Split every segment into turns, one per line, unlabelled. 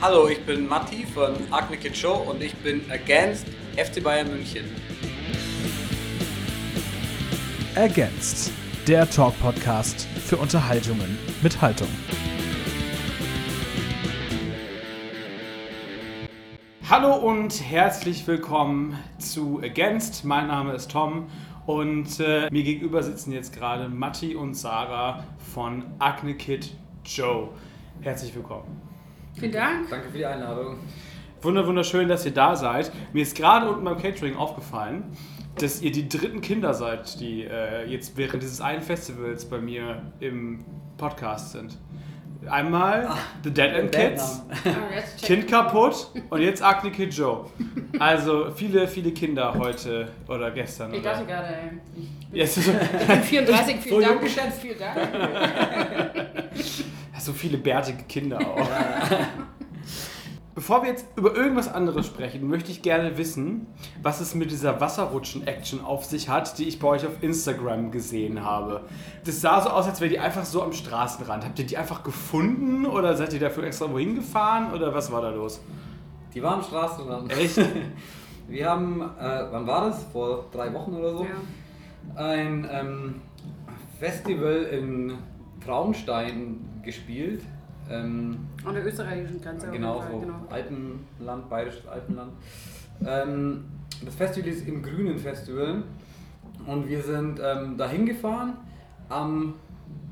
Hallo, ich bin Matti von Acne Kid Show und ich bin against FC Bayern München.
Ergänzt, der Talk-Podcast für Unterhaltungen mit Haltung. Hallo und herzlich willkommen zu Against. Mein Name ist Tom und äh, mir gegenüber sitzen jetzt gerade Matti und Sarah von Acne Kid Joe. Herzlich willkommen.
Vielen Dank.
Danke für die Einladung.
Wunder, wunderschön, dass ihr da seid. Mir ist gerade unten beim Catering aufgefallen, dass ihr die dritten Kinder seid, die äh, jetzt während dieses einen Festivals bei mir im Podcast sind. Einmal
Ah,
The Dead End Kids,
check
Kind kaputt und jetzt Acne Kid Joe. Also viele, viele Kinder heute oder gestern.
Ich
oder?
dachte gerade, ey, ich bin,
Jetzt so,
ich bin 34, vielen
So
Dank.
geschätzt.
Vielen Dank.
so viele bärtige Kinder auch. Bevor wir jetzt über irgendwas anderes sprechen, möchte ich gerne wissen, was es mit dieser Wasserrutschen-Action auf sich hat, die ich bei euch auf Instagram gesehen habe. Das sah so aus, als wäre die einfach so am Straßenrand. Habt ihr die einfach gefunden oder seid ihr dafür extra wohin gefahren oder was war da los?
Die waren Straßenrand.
Echt?
Wir haben, äh, wann war das? Vor drei Wochen oder so?
Ja.
Ein ähm, Festival in Traunstein gespielt. Ähm,
An der österreichischen Grenze.
genau, so
genau.
Alpenland, bayerisches Alpenland. Ähm, das Festival ist im Grünen Festival und wir sind ähm, dahin gefahren am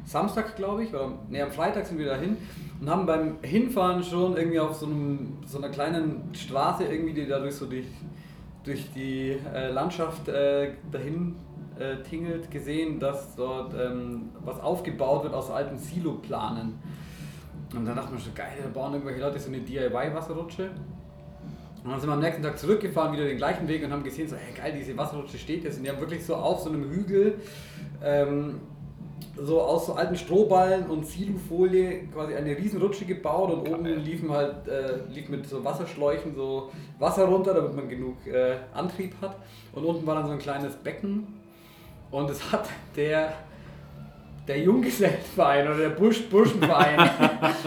Samstag, glaube ich, oder nee, am Freitag sind wir dahin und haben beim Hinfahren schon irgendwie auf so, einem, so einer kleinen Straße irgendwie, die dadurch so durch, durch die äh, Landschaft äh, dahin äh, tingelt, gesehen, dass dort ähm, was aufgebaut wird aus alten Siloplanen. Und dann dachte man schon, geil, da bauen irgendwelche Leute so eine DIY-Wasserrutsche. Und dann sind wir am nächsten Tag zurückgefahren, wieder den gleichen Weg und haben gesehen, so, hey geil, diese Wasserrutsche steht jetzt. Und die haben wirklich so auf so einem Hügel, ähm, so aus so alten Strohballen und Silofolie quasi eine riesen Rutsche gebaut und oben liefen halt, äh, lief mit so Wasserschläuchen so Wasser runter, damit man genug äh, Antrieb hat. Und unten war dann so ein kleines Becken und es hat der, der Junggesellenverein oder der Busch Burschenverein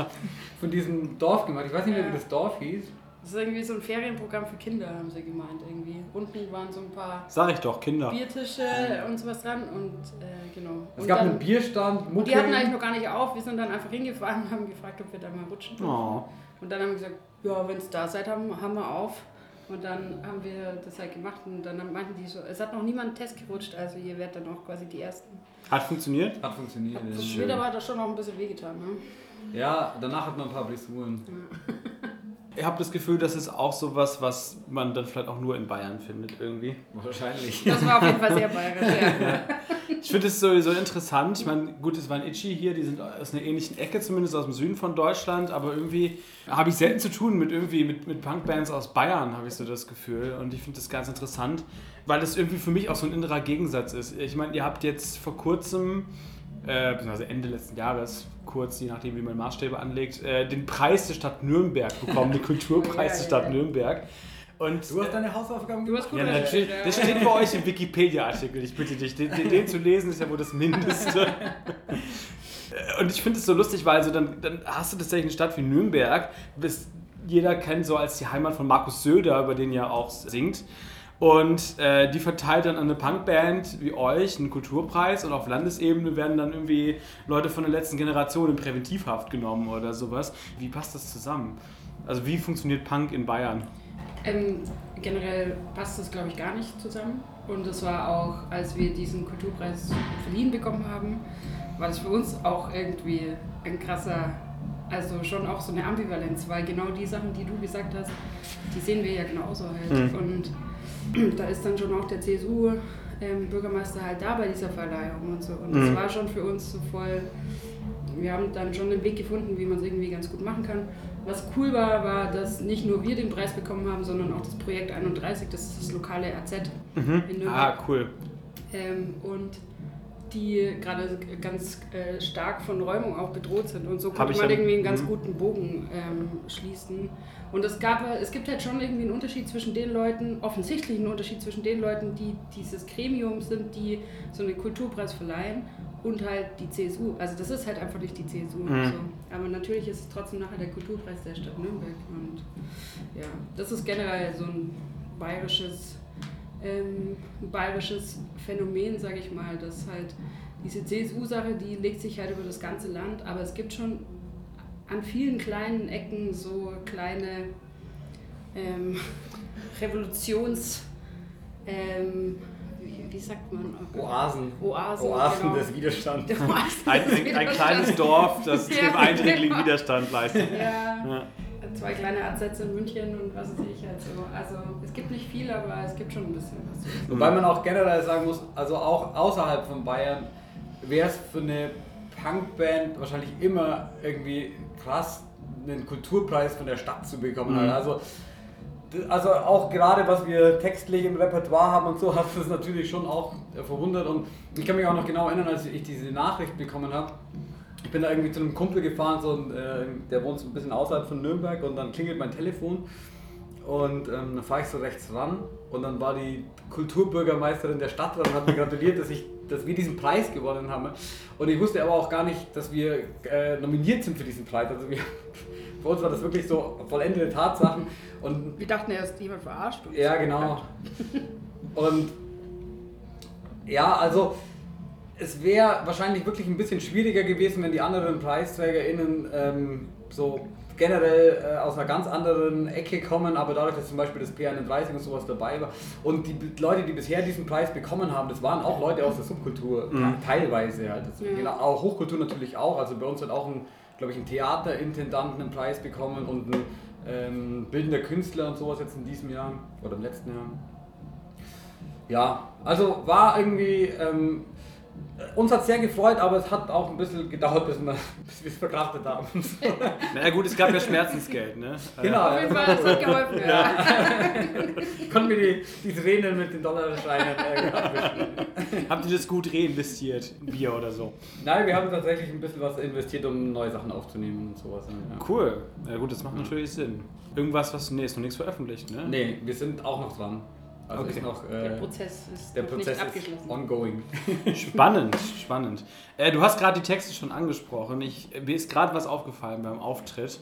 von diesem Dorf gemacht. Ich weiß nicht mehr, wie das Dorf hieß.
Das ist irgendwie so ein Ferienprogramm für Kinder, haben sie gemeint. Irgendwie. Unten waren so ein paar
Sag ich doch, Kinder.
Biertische und sowas dran und äh, genau.
Es
und
gab
dann,
einen Bierstand,
und
Mucke.
die hatten eigentlich noch gar nicht auf. Wir sind dann einfach hingefahren und haben gefragt, ob wir da mal rutschen dürfen.
Oh.
Und dann haben wir gesagt, ja, wenn es da seid, haben, haben wir auf. Und dann haben wir das halt gemacht und dann meinten die so, es hat noch niemand einen Test gerutscht, also ihr werdet dann auch quasi die Ersten.
Hat funktioniert?
Hat funktioniert.
Das
ja.
Später hat das schon noch ein bisschen wehgetan, ne?
Ja, danach hat man ein paar Blessuren.
Ich habe das Gefühl, das ist auch sowas, was man dann vielleicht auch nur in Bayern findet irgendwie.
Wahrscheinlich.
Das war auf jeden Fall sehr bayerisch, ja.
Ich finde es sowieso interessant. Ich meine, gut, es waren Itchy hier, die sind aus einer ähnlichen Ecke, zumindest aus dem Süden von Deutschland, aber irgendwie habe ich selten zu tun mit irgendwie mit, mit Punkbands aus Bayern, habe ich so das Gefühl. Und ich finde das ganz interessant, weil das irgendwie für mich auch so ein innerer Gegensatz ist. Ich meine, ihr habt jetzt vor kurzem, äh, beziehungsweise Ende letzten Jahres, kurz, je nachdem, wie man Maßstäbe anlegt, äh, den Preis der Stadt Nürnberg bekommen, den Kulturpreis
Ja,
der Stadt
ja.
Nürnberg. Und
Du hast deine Hausaufgaben gemacht?
ja, natürlich. Das steht bei euch im Wikipedia-Artikel. Ich bitte dich, den, den, zu lesen ist ja wohl das Mindeste. Und ich finde es so lustig, weil also dann, dann hast du tatsächlich eine Stadt wie Nürnberg, bis jeder kennt so als die Heimat von Markus Söder, über den ja auch singt. Und äh, die verteilt dann an eine Punkband wie euch einen Kulturpreis und auf Landesebene werden dann irgendwie Leute von der letzten Generation in Präventivhaft genommen oder sowas. Wie passt das zusammen? Also wie funktioniert Punk in Bayern?
Ähm, generell passt das, glaube ich, gar nicht zusammen. Und es war auch, als wir diesen Kulturpreis verliehen bekommen haben, war das für uns auch irgendwie ein krasser, also schon auch so eine Ambivalenz, weil genau die Sachen, die du gesagt hast, die sehen wir ja genauso halt.
Mhm.
Und da ist dann schon auch der CSU-Bürgermeister halt da bei dieser Verleihung und so. Und das
Mhm.
war schon für uns so voll, wir haben dann schon einen Weg gefunden, wie man es irgendwie ganz gut machen kann. Was cool war, war, dass nicht nur wir den Preis bekommen haben, sondern auch das Projekt 31, das ist das lokale AZ in Nürnberg.
Ah, cool.
Ähm, und die gerade ganz äh, stark von Räumung auch bedroht sind. Und so konnte man irgendwie einen ganz
mhm.
guten Bogen ähm, schließen. Und es, gab, es gibt halt schon irgendwie einen Unterschied zwischen den Leuten, offensichtlich einen Unterschied zwischen den Leuten, die dieses Gremium sind, die so einen Kulturpreis verleihen und halt die CSU. Also das ist halt einfach nicht die CSU.
Mhm.
So. Aber natürlich ist es trotzdem nachher der Kulturpreis der Stadt Nürnberg. Und ja, das ist generell so ein bayerisches, ähm, bayerisches Phänomen, sage ich mal, dass halt diese CSU-Sache, die legt sich halt über das ganze Land, aber es gibt schon an vielen kleinen Ecken so kleine ähm, Revolutions... Ähm, wie, wie sagt man?
Oasen.
Oasen,
Oasen
genau.
des Widerstands.
Oasen
Ein, ein, ein kleines Dorf, das
Ja,
dem eindringlichen
genau.
Widerstand leistet.
Ja,
Ja.
Zwei kleine Ansätze in München und was weiß ich halt so. Also es gibt nicht viel, aber es gibt schon ein bisschen was.
Wobei man auch generell sagen muss, also auch außerhalb von Bayern wäre es für eine Punkband wahrscheinlich immer irgendwie krass, einen Kulturpreis von der Stadt zu bekommen.
Mhm.
Also, also auch gerade was wir textlich im Repertoire haben und so, hat es natürlich schon auch verwundert. Und ich kann mich auch noch genau erinnern, als ich diese Nachricht bekommen habe. Ich bin da irgendwie zu einem Kumpel gefahren, so, äh, der wohnt so ein bisschen außerhalb von Nürnberg und dann klingelt mein Telefon und ähm, dann fahre ich so rechts ran und dann war die Kulturbürgermeisterin der Stadt dran und hat mir gratuliert, dass, ich, dass wir diesen Preis gewonnen haben. Und ich wusste aber auch gar nicht, dass wir äh, nominiert sind für diesen Preis. Also wir, für uns war das wirklich so vollendete Tatsachen. Und
Wir dachten erst, jemand verarscht uns.
ja, genau. Und ja, also es wäre wahrscheinlich wirklich ein bisschen schwieriger gewesen, wenn die anderen PreisträgerInnen ähm, so generell äh, aus einer ganz anderen Ecke kommen, aber dadurch, dass zum Beispiel das P31 und sowas dabei war und die Leute, die bisher diesen Preis bekommen haben, das waren auch Leute aus der Subkultur,
Mhm.
teilweise halt. Das,
Ja.
genau, auch Hochkultur natürlich auch, also bei uns hat auch ein, glaube ich, ein Theaterintendant einen Preis bekommen und ein ähm, bildender Künstler und sowas jetzt in diesem Jahr oder im letzten Jahr. Ja, also war irgendwie, ähm, uns hat sehr gefreut, aber es hat auch ein bisschen gedauert, bis wir bis wir es verkraftet haben.
Na gut, es gab ja Schmerzensgeld, ne?
Genau.
Auf jeden Fall, das hat geholfen. Ja.
Konnten wir die, die Tränen mit den Dollarscheinen äh, abwischen.
Habt ihr das gut reinvestiert? in Bier oder so?
Nein, wir haben tatsächlich ein bisschen was investiert, um neue Sachen aufzunehmen und sowas. Ja.
Cool. Ja gut, das macht natürlich Sinn. Irgendwas, was. Nee, ist noch nichts veröffentlicht, ne?
Nee, wir sind auch noch dran. Also
Okay.
ist noch,
Der
äh,
Prozess ist
der
noch
Prozess
nicht
ist
abgeschlossen.
ongoing.
Spannend, spannend. Äh, du hast gerade die Texte schon angesprochen. Ich, mir ist gerade was aufgefallen beim Auftritt.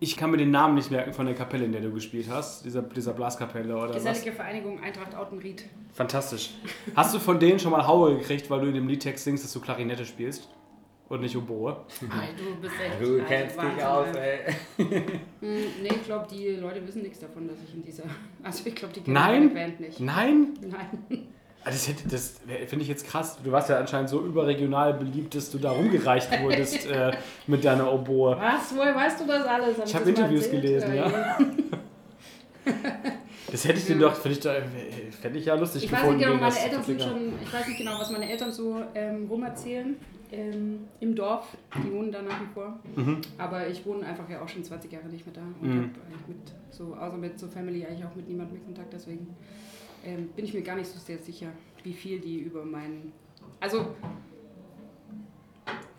Ich kann mir den Namen nicht merken von der Kapelle, in der du gespielt hast. Dieser, dieser Blaskapelle oder was.
Gesellige Vereinigung Eintracht Autenried.
Fantastisch. Hast du von denen schon mal Haue gekriegt, weil du in dem Liedtext singst, dass du Klarinette spielst? Und nicht Oboe?
Ei, du bist echt.
Du
also
kennst dich aus,
ey. Hm, Nee, ich glaube, die Leute wissen nichts davon, dass ich in dieser. Also, ich glaube, die kennen
Nein?
meine Band nicht.
Nein?
Nein.
Ah, Das, hätte- das finde ich jetzt krass. Du warst ja anscheinend so überregional beliebt, dass du da rumgereicht wurdest äh, mit deiner Oboe.
Was? Woher weißt du das alles?
Ich hab
mal
Interviews
erzählt?
gelesen, ja. Das hätte ich dir
Ja.
doch, finde ich, da- fänd ich ja lustig
Ich weiß
gefunden.
nicht genau, meine Eltern sind schon, ich weiß nicht genau, was meine Eltern so ähm, rumerzählen ähm, im Dorf. Die wohnen da nach wie vor.
Mhm.
Aber ich wohne einfach ja auch schon 20 Jahre nicht mehr da und
Mhm.
habe eigentlich mit, so, außer mit so Family eigentlich auch mit niemandem mehr Kontakt. Deswegen ähm, bin ich mir gar nicht so sehr sicher, wie viel die über meinen. Also,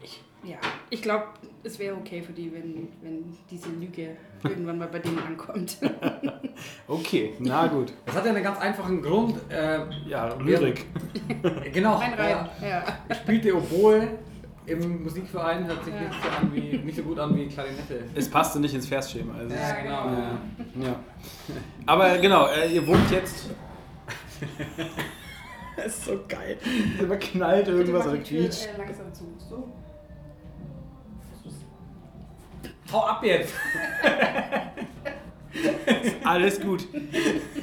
ich, ja, ich glaube, es wäre okay für die, wenn, wenn diese Lüge irgendwann mal bei denen ankommt.
Okay, na gut.
Das hat ja einen ganz einfachen Grund. Äh,
Ja, Lyrik.
genau.
Ein Reim, ja.
Ich spielte Oboe im Musikverein, hört sich
Ja.
nicht, so an wie, nicht so gut an wie Klarinette.
Es passte nicht ins Versschema. Also
Ja, genau.
Ja. ja. Aber genau, äh, ihr wohnt jetzt. das ist so geil. Immer knallt irgendwas oder quietscht.
äh, langsam zu. So.
Hau ab jetzt!
Alles gut.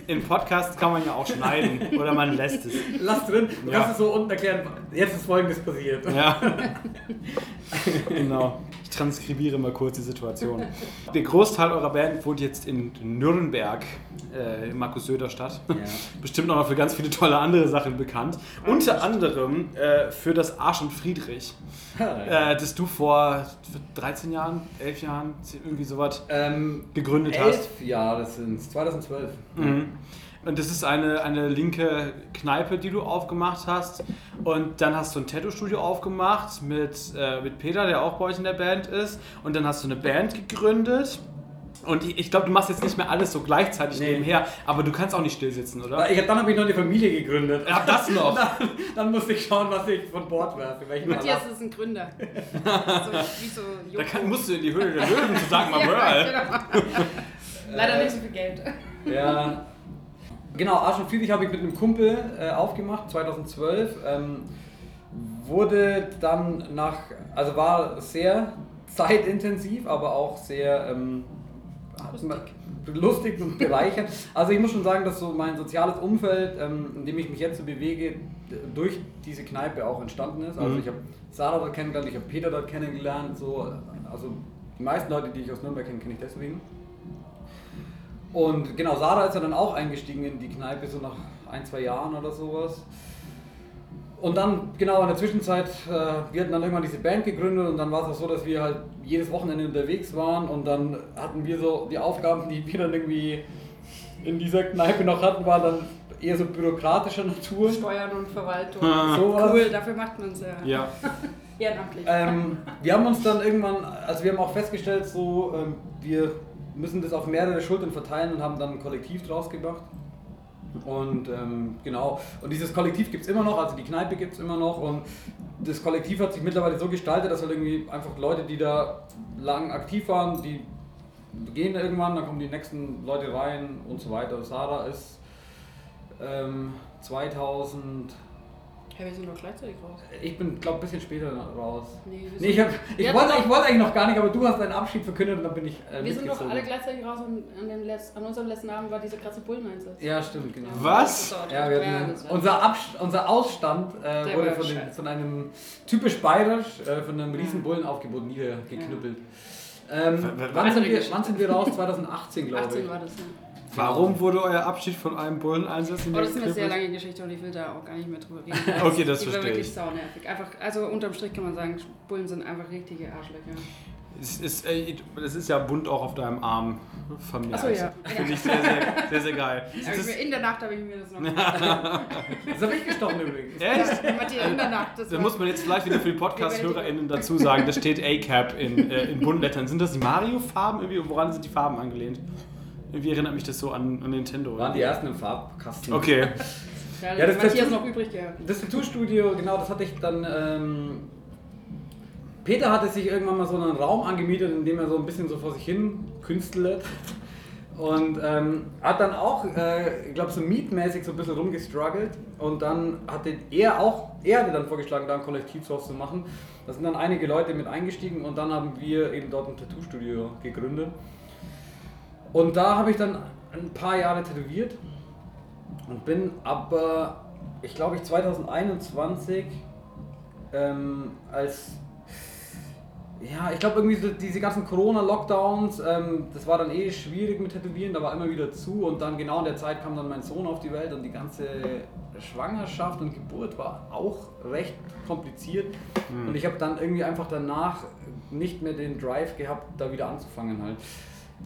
In Podcasts kann man ja auch schneiden oder man lässt es.
Lass drin, du
Ja.
kannst es so unten erklären. Jetzt ist folgendes passiert.
Ja. genau. Ich transkribiere mal kurz die Situation. Der Großteil eurer Band wohnt jetzt in Nürnberg, äh, in Markus Söder Stadt.
Ja.
Bestimmt auch noch für ganz viele tolle andere Sachen bekannt. Unter anderem äh, für das Arsch und Friedrich, äh, das du vor 13 Jahren, 11 Jahren, irgendwie sowas
Ähm,
gegründet hast.
elf Jahre sind es, 2012.
Mhm. Und das ist eine, eine linke Kneipe, die du aufgemacht hast. Und dann hast du ein Tattoo-Studio aufgemacht mit, äh, mit Peter, der auch bei euch in der Band ist. Und dann hast du eine Band gegründet. Und ich, ich glaube, du machst jetzt nicht mehr alles so gleichzeitig
Nee.
nebenher, aber du kannst auch nicht still sitzen, oder?
Ich, dann habe ich noch eine Familie gegründet.
Ja, das noch.
Dann, dann musste ich schauen, was ich von Bord werfe.
Matthias ist ein Gründer. so, wie so
Da kann, musst du in die Höhle der Löwen zu Dagmar Merle.
genau. Leider nicht so viel Geld.
Ja. Genau, Arsch und Friedrich habe ich mit einem Kumpel äh, aufgemacht, 2012. Ähm, wurde dann nach, also war sehr zeitintensiv, aber auch sehr ähm, lustig und bereichernd. Also ich muss schon sagen, dass so mein soziales Umfeld, ähm, in dem ich mich jetzt so bewege, durch diese Kneipe auch entstanden ist. Also
Mhm.
ich habe Sarah dort kennengelernt, ich habe Peter dort kennengelernt, so, also die meisten Leute, die ich aus Nürnberg kenne, kenne ich deswegen. Und genau, Sarah ist ja dann auch eingestiegen in die Kneipe, so nach ein, zwei Jahren oder sowas. Und dann, genau, in der Zwischenzeit, äh, wir hatten dann irgendwann diese Band gegründet und dann war es auch so, dass wir halt jedes Wochenende unterwegs waren und dann hatten wir so die Aufgaben, die wir dann irgendwie in dieser Kneipe noch hatten, waren dann eher so bürokratischer Natur.
Steuern und Verwaltung.
Ah.
Sowas.
Cool, dafür macht man es ja,
Ja.
ehrenamtlich.
Ähm, wir haben uns dann irgendwann, also wir haben auch festgestellt, so, ähm, wir müssen das auf mehrere Schultern verteilen und haben dann ein Kollektiv draus gemacht. Und ähm, genau, und dieses Kollektiv gibt es immer noch, also die Kneipe gibt es immer noch und das Kollektiv hat sich mittlerweile so gestaltet, dass halt irgendwie einfach Leute, die da lang aktiv waren, die gehen irgendwann, dann kommen die nächsten Leute rein und so weiter. Sarah ist ähm, 2000,
Ja, wir sind doch gleichzeitig raus.
ich bin glaube ein bisschen später raus.
Nee, wir
Nee, ich, hab, ich,
Wir
wollte, ich wollte eigentlich noch gar nicht, aber du hast deinen Abschied verkündet und dann bin ich äh,
Wir sind doch
mitgezogen.
alle gleichzeitig raus und an, dem Letz-, an unserem letzten Abend war dieser krasse Bulleneinsatz.
Ja, stimmt, genau.
Was?
Ja, wir hatten, unser, unser Ausstand äh, wurde von, den, von einem typisch bayerisch, äh, von einem riesen Bullenaufgebot niedergeknüppelt. Ähm,
W- w-
wann, sind wir, wann sind wir raus? 2018, glaube
18
ich.
war das, ja.
Warum wurde euer Abschied von einem Bulleneinsatz in
Aber das ist eine sehr lange Geschichte und ich will da auch gar nicht mehr drüber reden.
Okay, das
Die war
verstehe
wirklich
ich.
saunervig. Einfach, also unterm Strich kann man sagen, Bullen sind einfach richtige Arschlöcher.
Es ist, äh, das ist ja bunt auch auf deinem Arm vermehrt.
Ach so, ja.
Finde ich sehr, sehr, sehr, sehr geil.
Mir,
ist,
in der Nacht habe ich mir das noch
Das habe ich gestochen übrigens.
echt?
Ja, Matthias, in der Nacht. Das
Da
war-
muss man jetzt vielleicht wieder für die Podcast-HörerInnen dazu sagen, da steht A-Cap in, äh, in bunten Lettern. Sind das die Mario-Farben? Irgendwie, woran sind die Farben angelehnt? Irgendwie erinnert mich das so an, an Nintendo.
Waren die ersten im Farbkasten.
Okay.
Ja,
Ja, das
Matthias
Tattoo-
noch übrig gehabt.
Das Tattoo-Studio, genau, das hatte ich dann. Ähm, Peter hatte sich irgendwann mal so einen Raum angemietet, in dem er so ein bisschen so vor sich hin künstelt. Und ähm, hat dann auch, äh, ich glaube, so mietmäßig so ein bisschen rumgestruggelt. Und dann hatte er auch, er hatte dann vorgeschlagen, da ein Kollektiv draus zu machen. Da sind dann einige Leute mit eingestiegen und dann haben wir eben dort ein Tattoo-Studio gegründet. Und da habe ich dann ein paar Jahre tätowiert und bin aber, ich glaube, ich 2021 ähm, als ja, ich glaube irgendwie so diese ganzen Corona-Lockdowns, ähm, das war dann eh schwierig mit Tätowieren, da war immer wieder zu und dann genau in der Zeit kam dann mein Sohn auf die Welt und die ganze Schwangerschaft und Geburt war auch recht kompliziert und ich habe dann irgendwie einfach danach nicht mehr den Drive gehabt, da wieder anzufangen halt.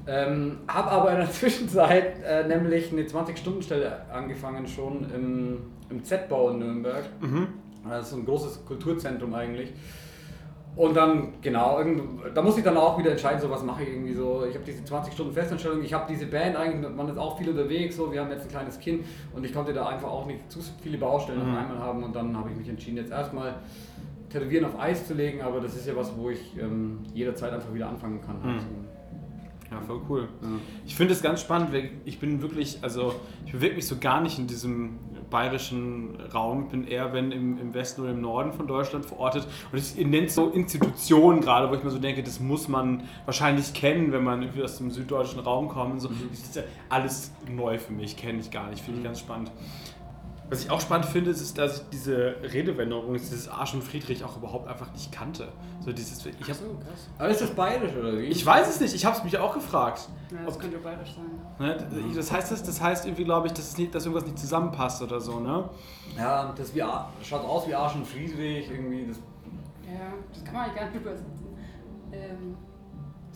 Ähm, habe aber in der Zwischenzeit äh, nämlich eine 20-Stunden-Stelle angefangen schon im, im Z-Bau in Nürnberg.
Mhm.
Das ist so ein großes Kulturzentrum eigentlich. Und dann, genau, irgend, da musste ich dann auch wieder entscheiden, so was mache ich irgendwie so. Ich habe diese 20 Stunden Festanstellung, ich habe diese Band eigentlich, man ist auch viel unterwegs, so, wir haben jetzt ein kleines Kind und ich konnte da einfach auch nicht zu viele Baustellen
Mhm.
auf einmal haben und dann habe ich mich entschieden, jetzt erstmal Tätowieren auf Eis zu legen, aber das ist ja was, wo ich ähm, jederzeit einfach wieder anfangen kann.
Mhm.
Also,
Ja, voll cool.
ja.
Ich finde es ganz spannend, weil ich bin wirklich, also ich bewege mich so gar nicht in diesem bayerischen Raum. Ich bin eher, wenn im, im Westen oder im Norden von Deutschland verortet. Und ich, ihr nennt so Institutionen gerade, wo ich mir so denke, das muss man wahrscheinlich kennen, wenn man irgendwie aus dem süddeutschen Raum kommt. Und so. Das ist ja alles neu für mich, kenne ich gar nicht, finde ich ganz spannend. Was ich auch spannend finde, ist, dass ich diese Redewendung, dieses Arsch und Friedrich auch überhaupt einfach nicht kannte. So dieses, ich, hab,
so, krass.
Aber ist das bayerisch oder wie?
ich weiß es nicht, ich habe es mich auch gefragt.
Ja, das könnte bayerisch sein.
Ne? Das heißt, das, das heißt irgendwie, glaube ich, dass, es nicht, dass irgendwas nicht zusammenpasst oder so, ne?
Ja, das wie, schaut aus wie Arsch und Friedrich, irgendwie. Das,
Ja, das kann man eigentlich gar nicht übersetzen. Ähm,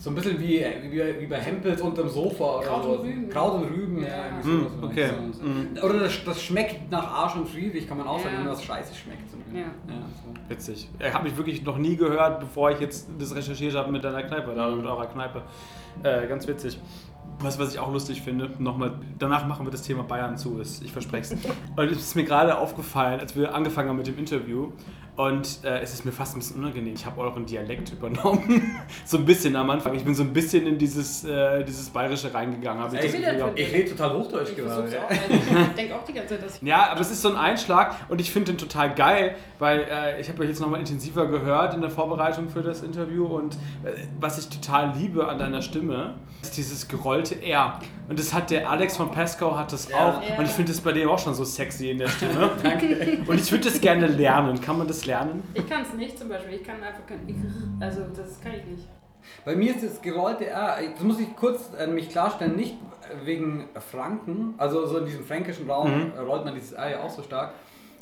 So ein bisschen wie, wie, wie bei Hempels unterm Sofa oder
Kraut
so.
und Rüben.
Kraut und Rüben, ja.
Ja.
irgendwie
Hm,
sowas.
okay.
So.
Hm.
Oder das, das schmeckt nach Arsch und Friedrich, kann man auch sagen,
Ja.
wenn was scheiße schmeckt. So.
Ja.
so.
Witzig. Äh, Habe ich wirklich noch nie gehört, bevor ich jetzt das recherchiert habe mit deiner Kneipe, da mit eurer Kneipe. Äh, ganz witzig. Was, was ich auch lustig finde, nochmal, danach machen wir das Thema Bayern zu, ist, ich verspreche es. Und es ist mir gerade aufgefallen, als wir angefangen haben mit dem Interview, und äh, es ist mir fast ein bisschen unangenehm. Ich habe euren Dialekt übernommen. so ein bisschen am Anfang. Ich bin so ein bisschen in dieses, äh, dieses Bayerische reingegangen. Ich gehabt.
Ich rede total Hochdeutsch
Ich
gerade.
versuch's
ja.
auch. Ich denke auch die ganze Zeit, dass ich.
Ja, aber es ist so ein Einschlag und ich finde den total geil, weil äh, ich habe euch jetzt nochmal intensiver gehört in der Vorbereitung für das Interview und äh, was ich total liebe an deiner Stimme, dieses gerollte R. Und das hat der Alex von Pascal hat das
Ja.
auch
Ja.
und ich finde das bei dem auch schon so sexy in der Stimme. Und ich würde das gerne lernen. Kann man das lernen?
Ich kann es nicht zum Beispiel. Ich kann einfach kein. Also, das kann ich nicht.
Bei mir ist das gerollte R, das muss ich kurz äh, mich klarstellen, nicht wegen Franken, also so in diesem fränkischen Raum
Mhm.
äh, rollt man dieses R ja auch so stark.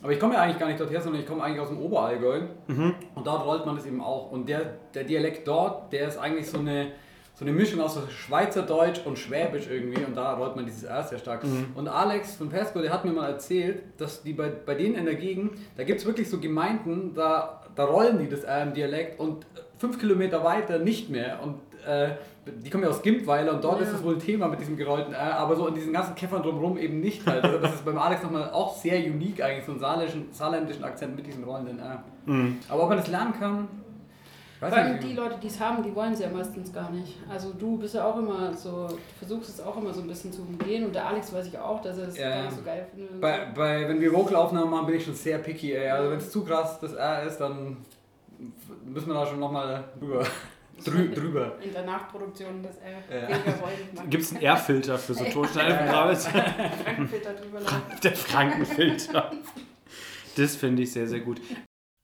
Aber ich komme ja eigentlich gar nicht dort her, sondern ich komme eigentlich aus dem Oberallgäu
Mhm.
und dort rollt man das eben auch. Und der, der Dialekt dort, der ist eigentlich so eine, so eine Mischung aus Schweizerdeutsch und Schwäbisch irgendwie und da rollt man dieses R sehr stark.
Mhm.
Und Alex von Pesco, der hat mir mal erzählt, dass die bei, bei denen in der Gegend, da gibt es wirklich so Gemeinden, da, da rollen die das R im Dialekt und fünf Kilometer weiter nicht mehr. Und äh, die kommen ja aus Gimpweiler und dort
Ja.
ist es wohl ein Thema mit diesem gerollten R, aber so in diesen ganzen Käffern drumherum eben nicht halt. Also das ist beim Alex nochmal auch sehr unique eigentlich, so einen saarländischen, saarländischen Akzent mit diesem rollenden R.
Mhm.
Aber ob man das lernen kann, weiß
Vor allem
ich
die
nicht.
Leute, die es haben, die wollen es ja meistens gar nicht. Also du bist ja auch immer so, du versuchst es auch immer so ein bisschen zu umgehen und der Alex weiß ich auch, dass er es
Ja.
gar nicht so geil findet.
Bei, bei, wenn wir Vocalaufnahmen machen, bin ich schon sehr picky. Ey. Also wenn es zu krass das R ist, dann müssen wir da schon nochmal drüber. Drü drüber.
In der Nachproduktion das er
Ja.
weniger wollen machen.
Gibt es einen R-Filter für so Tonschneideprogramme?
Frankenfilter drüber laufen.
Der Frankenfilter. Das finde ich sehr, sehr gut.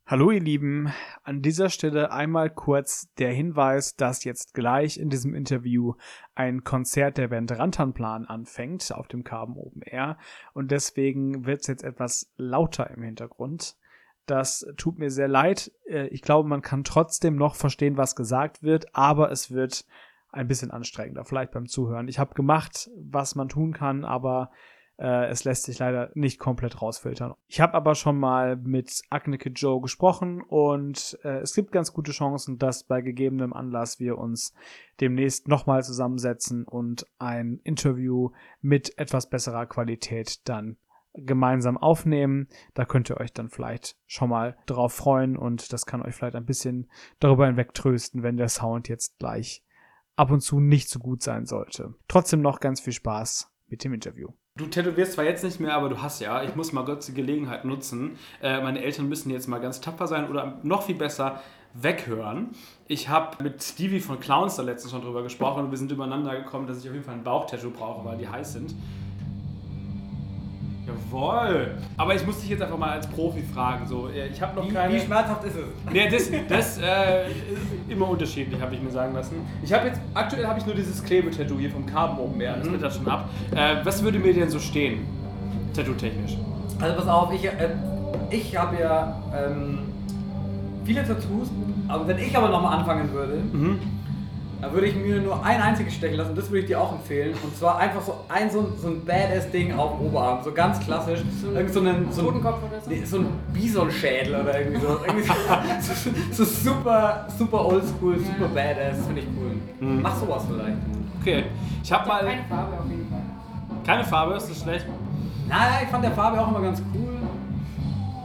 Hallo ihr Lieben, an dieser Stelle einmal kurz der Hinweis, dass jetzt gleich in diesem Interview ein Konzert der Band Rantanplan anfängt auf dem Carbon Open Air und deswegen wird es jetzt etwas lauter im Hintergrund. Das tut mir sehr leid. Äh, Ich glaube, man kann trotzdem noch verstehen, was gesagt wird, aber es wird ein bisschen anstrengender, vielleicht beim Zuhören. Ich habe gemacht, was man tun kann, aber äh, es lässt sich leider nicht komplett rausfiltern. Ich habe aber schon mal mit Agneke Joe gesprochen und äh, es gibt ganz gute Chancen, dass bei gegebenem Anlass wir uns demnächst nochmal zusammensetzen und ein Interview mit etwas besserer Qualität dann gemeinsam aufnehmen. Da könnt ihr euch dann vielleicht schon mal drauf freuen und das kann euch vielleicht ein bisschen darüber hinweg trösten, wenn der Sound jetzt gleich ab und zu nicht so gut sein sollte. Trotzdem noch ganz viel Spaß mit dem Interview. Du tätowierst zwar jetzt nicht mehr, aber du hast ja. Ich muss mal kurz die Gelegenheit nutzen. Äh, meine Eltern müssen jetzt mal ganz tapfer sein oder noch viel besser weghören. Ich habe mit Stevie von Clowns da letztens schon drüber gesprochen und wir sind übereinander gekommen, dass ich auf jeden Fall ein Bauchtattoo brauche, weil die heiß sind. Jawohl. Aber ich muss dich jetzt einfach mal als Profi fragen. So, äh, ich habe noch
Wie,
keine.
wie schmerzhaft ist es?
Nee, das, das äh, ist immer unterschiedlich, habe ich mir sagen lassen. Ich habe jetzt, aktuell habe ich nur dieses Klebetattoo hier vom Carbon Open Air, das
Mhm.
wird da schon ab. Äh, was würde mir denn so stehen, tattoo-technisch?
Also pass auf, ich, äh, ich habe ja ähm, viele Tattoos, aber wenn ich aber nochmal anfangen würde,
Mhm.
Dann würde ich mir nur ein einziges stechen lassen, das würde ich dir auch empfehlen. Und zwar einfach so ein, so ein, so ein Badass-Ding auf dem Oberarm, so ganz klassisch.
So ein
Irgend so, einen, so, ein,
Totenkopf oder so?
nee, so ein Bisonschädel oder irgendwie so. irgendwie so, so, so super, super oldschool, super badass, finde ich cool.
Mhm.
Mach sowas vielleicht.
Okay, ich habe mal.
Keine Farbe auf jeden Fall.
Keine Farbe, ist das schlecht?
Naja, ich fand der Farbe auch immer ganz cool.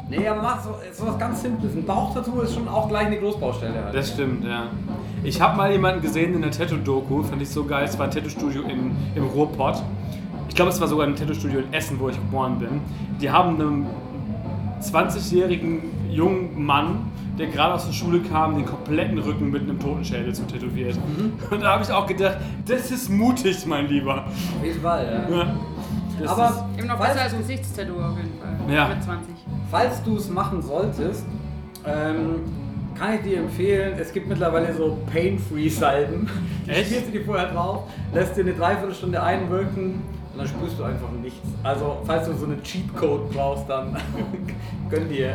Nee, aber mach so, so was ganz Simples. Ein Bauchtattoo ist schon auch gleich eine Großbaustelle. Halt.
Das stimmt, ja. Ich habe mal jemanden gesehen in der Tattoo-Doku, fand ich so geil. Es war ein Tattoo-Studio im, im Ruhrpott. Ich glaube, es war sogar ein Tattoo-Studio in Essen, wo ich geboren bin. Die haben einem 20-jährigen jungen Mann, der gerade aus der Schule kam, den kompletten Rücken mit einem Totenschädel zu tätowiert. Und da habe ich auch gedacht, das ist mutig, mein Lieber.
Auf jeden Fall, ja.
Ja. Das
Aber
Eben noch
falls,
besser als ein Gesichtstattoo auf jeden Fall.
Ja.
Mit 20.
falls du es machen solltest, ähm, kann ich dir empfehlen, es gibt mittlerweile so Pain-Free-Salben. Die
Echt?
du dir vorher drauf, lässt dir eine Dreiviertelstunde einwirken, dann spürst du einfach nichts. Also, falls du so einen Cheatcode brauchst, dann gönn dir.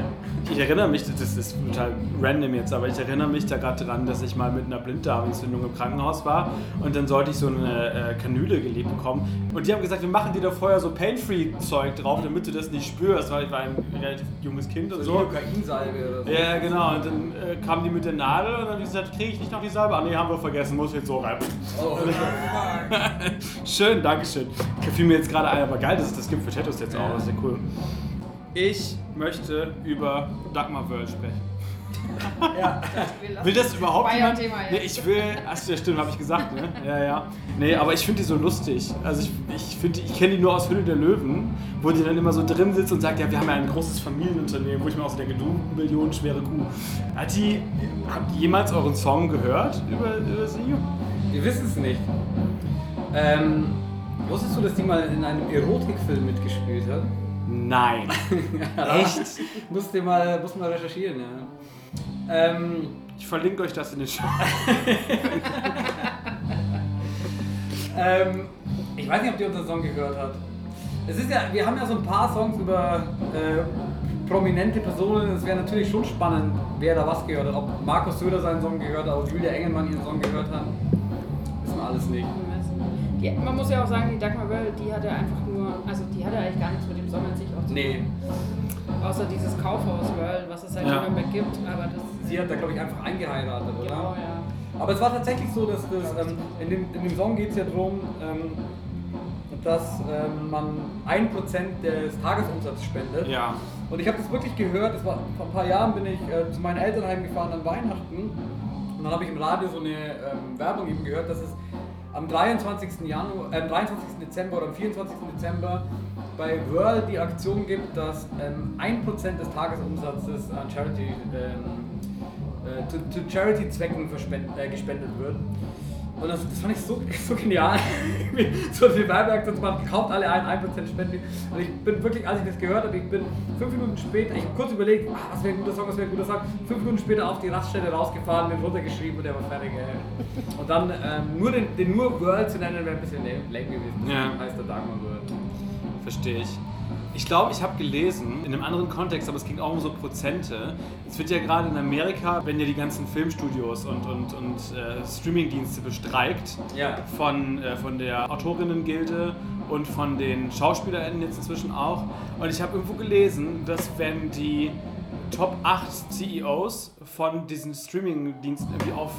Ich erinnere mich, das ist total random jetzt, aber ich erinnere mich da gerade dran, dass ich mal mit einer Blinddarmentzündung im Krankenhaus war und dann sollte ich so eine äh, Kanüle gelegt bekommen. Und die haben gesagt, wir machen dir da vorher so Pain-Free-Zeug drauf, damit du das nicht spürst, weil ich war ein relativ junges Kind und so.
Kokainsalbe oder so.
Ja, genau. Und dann äh, kamen die mit der Nadel und dann haben die gesagt, kriege ich nicht noch die Salbe? Ah, nee, haben wir vergessen, muss jetzt so rein.
Oh,
Schön, Dankeschön. Fiel mir jetzt gerade ein, aber geil, dass es das gibt für Tattoos jetzt auch. Das ist ja cool. Ich möchte über Dagmar World sprechen.
ja.
Will das überhaupt jemand? Nee, ich will. Achso, ja, stimmt, habe ich gesagt, ne? Ja, ja. Nee, aber ich finde die so lustig. Also ich, ich finde, ich kenne die nur aus Hülle der Löwen, wo die dann immer so drin sitzt und sagt, ja, wir haben ja ein großes Familienunternehmen, wo ich mir auch so denke, du Millionen schwere Kuh. Hat die, habt ihr jemals euren Song gehört über, über sie?
Wir wissen es nicht. Ähm, wusstest du, dass die mal in einem Erotikfilm mitgespielt hat?
Nein. Echt?
Musst du mal, musst mal recherchieren, ja. Ähm,
Ich verlinke euch das in den Show.
ähm, ich weiß nicht, ob die unseren Song gehört hat. Es ist ja, wir haben ja so ein paar Songs über äh, prominente Personen. Es wäre natürlich schon spannend, wer da was gehört hat. Ob Markus Söder seinen Song gehört hat, ob Julia Engelmann ihren Song gehört hat. Wissen wir alles nicht.
Die, man muss ja auch sagen, die Dagmar Wöll, die hatte einfach nur, also die hatte eigentlich gar nichts mit dem Sommer an sich auch zu tun.
Nee,
Außer dieses Kaufhaus Wöll, was es halt
Ja.
in Nürnberg gibt, aber das
sie hat da glaube ich einfach eingeheiratet, oder?
Genau, ja.
Aber es war tatsächlich so, dass das, ähm, in, dem, in dem Song geht es ja darum, ähm, dass ähm, man 1% des Tagesumsatzes spendet.
Ja.
Und ich habe das wirklich gehört, das war, vor ein paar Jahren bin ich äh, zu meinen Eltern heimgefahren an Weihnachten und dann habe ich im Radio so eine ähm, Werbung eben gehört, dass es am 23. Januar, äh, am 23. Dezember oder am 24. Dezember bei Whirl die Aktion gibt, dass ähm, 1% des Tagesumsatzes an Charity, ähm, äh, zu, zu Charity-Zwecken äh, gespendet wird. Und das, das fand ich so, so genial. so eine Werbeaktion zu machen, kauft alle ein, 1% spenden. Und ich bin wirklich, als ich das gehört habe, ich bin fünf Minuten später, ich habe kurz überlegt, ah, was wäre ein guter Song, was wäre ein guter Song. Fünf Minuten später auf die Raststelle rausgefahren, den runtergeschrieben und der war fertig. Ey. Und dann ähm, nur den, den nur World zu nennen, wäre ein bisschen lame, gewesen.
Ja.
Deswegen heißt der Dagmar World.
Verstehe ich. Ich glaube, ich habe gelesen, in einem anderen Kontext, aber es ging auch um so Prozente. Es wird ja gerade in Amerika, wenn ja die ganzen Filmstudios und, und, und äh, Streamingdienste bestreikt,
Ja.
von, äh, von der Autorinnengilde und von den SchauspielerInnen jetzt inzwischen auch. Und ich habe irgendwo gelesen, dass wenn die Top 8 CEOs von diesen Streaming-Diensten irgendwie auf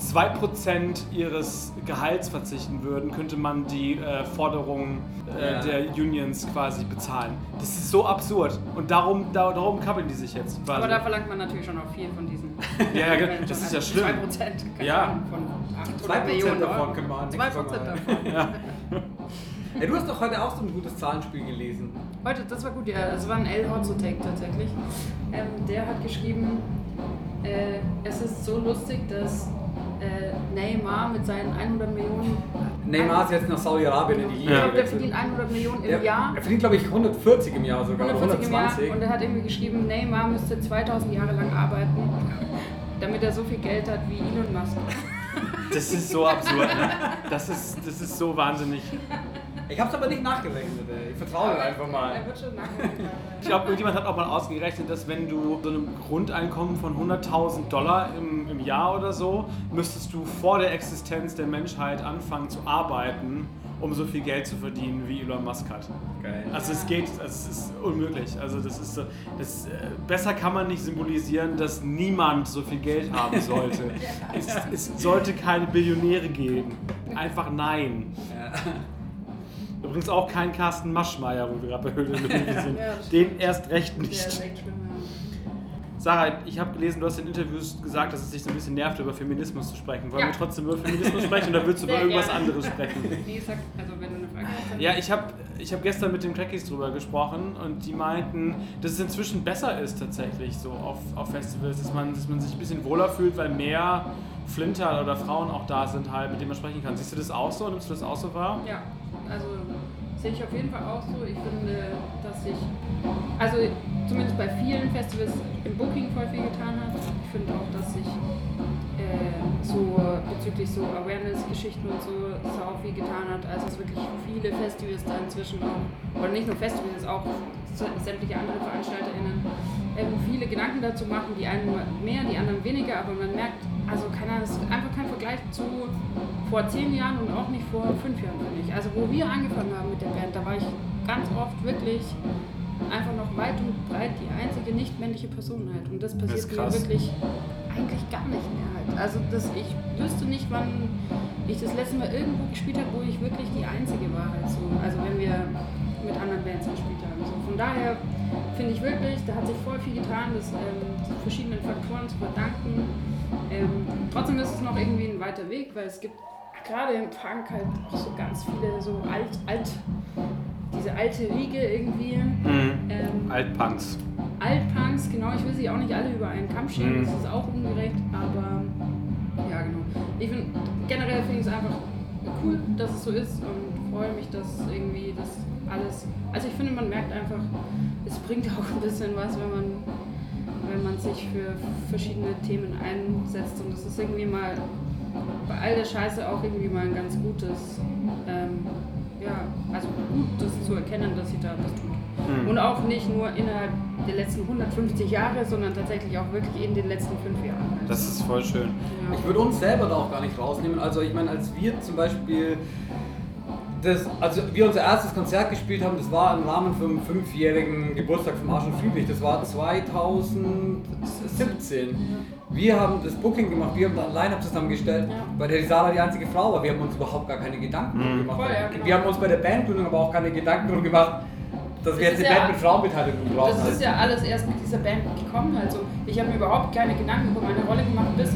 2% ihres Gehalts verzichten würden, könnte man die äh, Forderungen äh,
Ja.
der Unions quasi bezahlen. Das ist so absurd. Und darum, da, darum kappeln die sich jetzt. quasi.
Aber da verlangt man natürlich schon noch viel von diesen.
Ja, ja, das ist ja schlimm.
2% keine
Ja.
Von 800
2%
Millionen
davon an
2%
nächstes Mal-
davon.
ja.
Ja, du hast doch heute auch so ein gutes Zahlenspiel gelesen.
Heute, das war gut, ja. Das war ein El Hotzo-Take tatsächlich. Ähm, der hat geschrieben, äh, es ist so lustig, dass äh, Neymar mit seinen 100 Millionen.
Neymar ist jetzt nach Saudi-Arabien in die
Ich
Liga
Ja.
glaube, der verdient 100 Millionen im
Der-
Jahr.
Er verdient, glaube ich, 140 im Jahr sogar. oder
140 im Jahr.
120.
Und er hat irgendwie geschrieben, Neymar müsste 2000 Jahre lang arbeiten, damit er so viel Geld hat wie Elon Musk.
Das ist so absurd. Ne? Das, ist, das ist so wahnsinnig.
Ich habe es aber nicht nachgerechnet. Ey. Ich vertraue ihm einfach mal.
Er wird schon nachdenken.
Ich glaube, irgendjemand hat auch mal ausgerechnet, dass wenn du so ein Grundeinkommen von 100.000 Dollar im, im Jahr oder so, müsstest du vor der Existenz der Menschheit anfangen zu arbeiten, um so viel Geld zu verdienen, wie Elon Musk hat.
Geil.
Also es geht, also es ist unmöglich. Also das ist so, das, äh, besser kann man nicht symbolisieren, dass niemand so viel Geld haben sollte. es, es sollte keine Billionäre geben. Einfach nein.
Ja.
Übrigens auch kein Carsten Maschmeyer, wo wir gerade bei Höhle sind.
Ja,
Den erst recht
Der ist
nicht.
echt schlimm, ja.
Sarah, ich habe gelesen, du hast in Interviews gesagt, dass es dich so ein bisschen nervt, über Feminismus zu sprechen. Wollen
Ja.
wir trotzdem über Feminismus sprechen oder willst du über
Sehr
irgendwas
gerne.
anderes sprechen?
Nee, sag, also wenn du eine Frage hast,
Ja, ich habe ich hab gestern mit den Crackies drüber gesprochen und die meinten, dass es inzwischen besser ist tatsächlich so auf, auf Festivals, dass man, dass man sich ein bisschen wohler fühlt, weil mehr Flinter oder Frauen auch da sind, halt, mit denen man sprechen kann. Siehst du das auch so? Nimmst du das auch so wahr?
Ja, also sehe ich auf jeden Fall auch so. Ich finde, dass sich, also zumindest bei vielen Festivals im Booking voll viel getan hat. Ich finde auch, dass sich äh, äh, so bezüglich so Awareness-Geschichten und so sau viel getan hat. Also es wirklich viele Festivals da inzwischen auch, oder nicht nur Festivals, auch sämtliche andere VeranstalterInnen, ähm, viele Gedanken dazu machen, die einen mehr, die anderen weniger, aber man merkt, also keine Ahnung, es ist einfach kein Vergleich zu vor zehn Jahren und auch nicht vor fünf Jahren, finde ich. Also wo wir angefangen haben mit der Band, da war ich ganz oft wirklich einfach noch weit und breit die einzige nicht männliche Person halt. Und das passiert
Das
mir wirklich eigentlich gar nicht mehr halt. Also das, ich wüsste nicht, wann ich das letzte Mal irgendwo gespielt habe, wo ich wirklich die einzige war halt so. Also wenn wir mit anderen Bands gespielt haben. So. Von daher finde ich wirklich, da hat sich voll viel getan, das ähm, verschiedenen Faktoren zu verdanken. Ähm, trotzdem ist es noch irgendwie ein weiter Weg, weil es gibt gerade im Punk halt auch so ganz viele so alt, alt, diese alte Riege irgendwie.
Mhm.
Ähm,
Altpunks.
Altpunks, genau, ich will sie auch nicht alle über einen Kamm scheren,
Mhm.
das ist auch ungerecht, aber ja, genau. Ich finde, generell finde ich es einfach cool, dass es so ist und freue mich, dass irgendwie das alles, also ich finde, man merkt einfach, es bringt auch ein bisschen was, wenn man, wenn man sich für verschiedene Themen einsetzt und das ist irgendwie mal bei all der Scheiße auch irgendwie mal ein ganz gutes, ähm, ja, also gut, das zu erkennen, dass sie da was tut.
Mhm.
Und auch nicht nur innerhalb der letzten 150 Jahre, sondern tatsächlich auch wirklich in den letzten fünf Jahren.
Das ist voll schön.
ja.
Ich würde uns selber da auch gar nicht rausnehmen. Also ich meine, als wir zum Beispiel das, also wir unser erstes Konzert gespielt haben, das war im Rahmen vom fünfjährigen Geburtstag vom Arsch und Friedrich. Das war 2017. Wir haben das Booking gemacht, wir haben da ein Line-Up zusammengestellt,
Ja.
der die Sarah die einzige Frau war. Wir haben uns überhaupt gar keine Gedanken
Mhm.
drum gemacht.
Voll, ja, genau.
Wir haben uns bei der Bandgründung aber auch keine Gedanken darum gemacht, dass wir
Das
jetzt
ist
eine
ja-
Band mit Frauenbeteiligung brauchen.
Das ist ja alles erst mit dieser Band gekommen. Also ich habe mir überhaupt keine Gedanken über meine Rolle gemacht, bis